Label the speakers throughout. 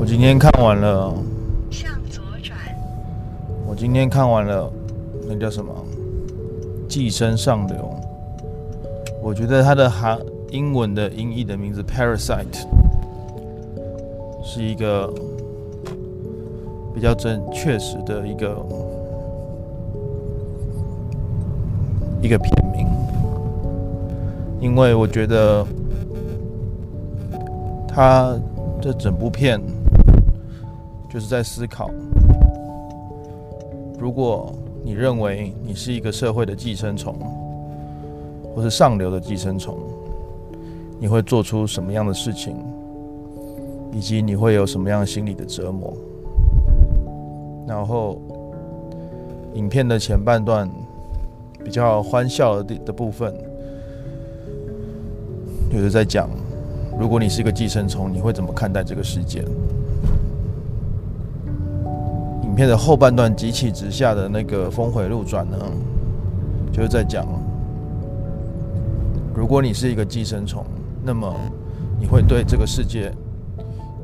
Speaker 1: 我今天看完了。
Speaker 2: 向左转。
Speaker 1: 我今天看完了，那叫什么？寄生上流。我觉得它的韩英文的音译的名字 “Parasite” 是一个比较真确实的一个一个片名，因为我觉得它这整部片。就是在思考，如果你认为你是一个社会的寄生虫，或是上流的寄生虫，你会做出什么样的事情，以及你会有什么样心理的折磨？然后，影片的前半段比较欢笑的的部分，就是在讲，如果你是一个寄生虫，你会怎么看待这个世界？的后半段急起直下的那个峰回路转呢，就是在讲，如果你是一个寄生虫，那么你会对这个世界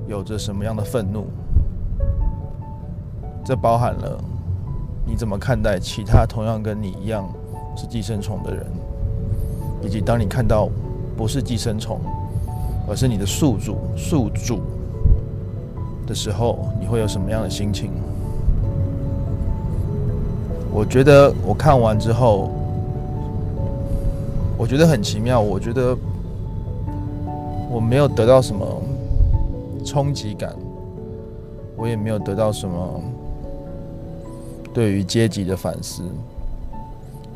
Speaker 1: 有着什么样的愤怒？这包含了你怎么看待其他同样跟你一样是寄生虫的人，以及当你看到不是寄生虫，而是你的宿主宿主的时候，你会有什么样的心情？我觉得我看完之后，我觉得很奇妙。我觉得我没有得到什么冲击感，我也没有得到什么对于阶级的反思，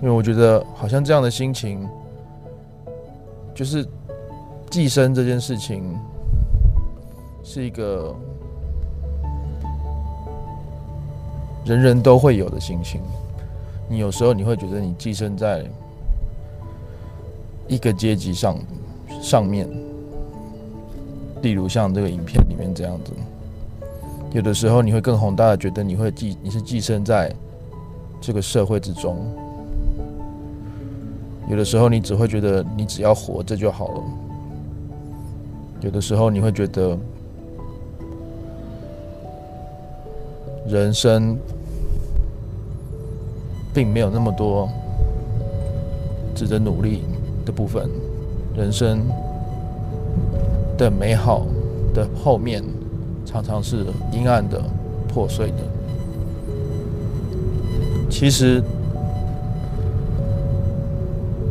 Speaker 1: 因为我觉得好像这样的心情，就是寄生这件事情是一个人人都会有的心情。你有时候你会觉得你寄生在一个阶级上上面，例如像这个影片里面这样子。有的时候你会更宏大的觉得你会寄你是寄生在这个社会之中。有的时候你只会觉得你只要活着就好了。有的时候你会觉得人生。并没有那么多值得努力的部分，人生的美好的后面常常是阴暗的、破碎的。其实，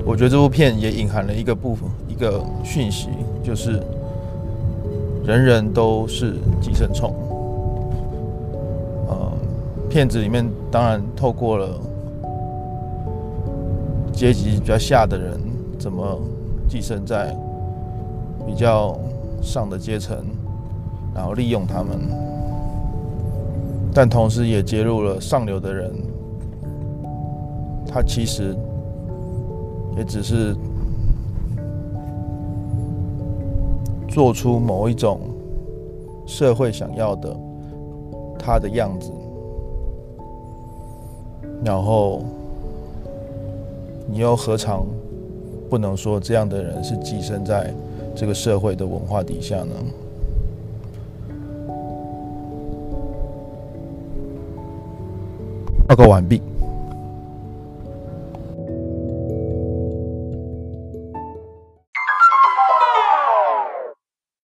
Speaker 1: 我觉得这部片也隐含了一个部分、一个讯息，就是人人都是寄生虫。呃，片子里面当然透过了。阶级比较下的人怎么寄生在比较上的阶层，然后利用他们，但同时也揭露了上流的人，他其实也只是做出某一种社会想要的他的样子，然后。你又何尝不能说这样的人是寄生在这个社会的文化底下呢？报告完毕。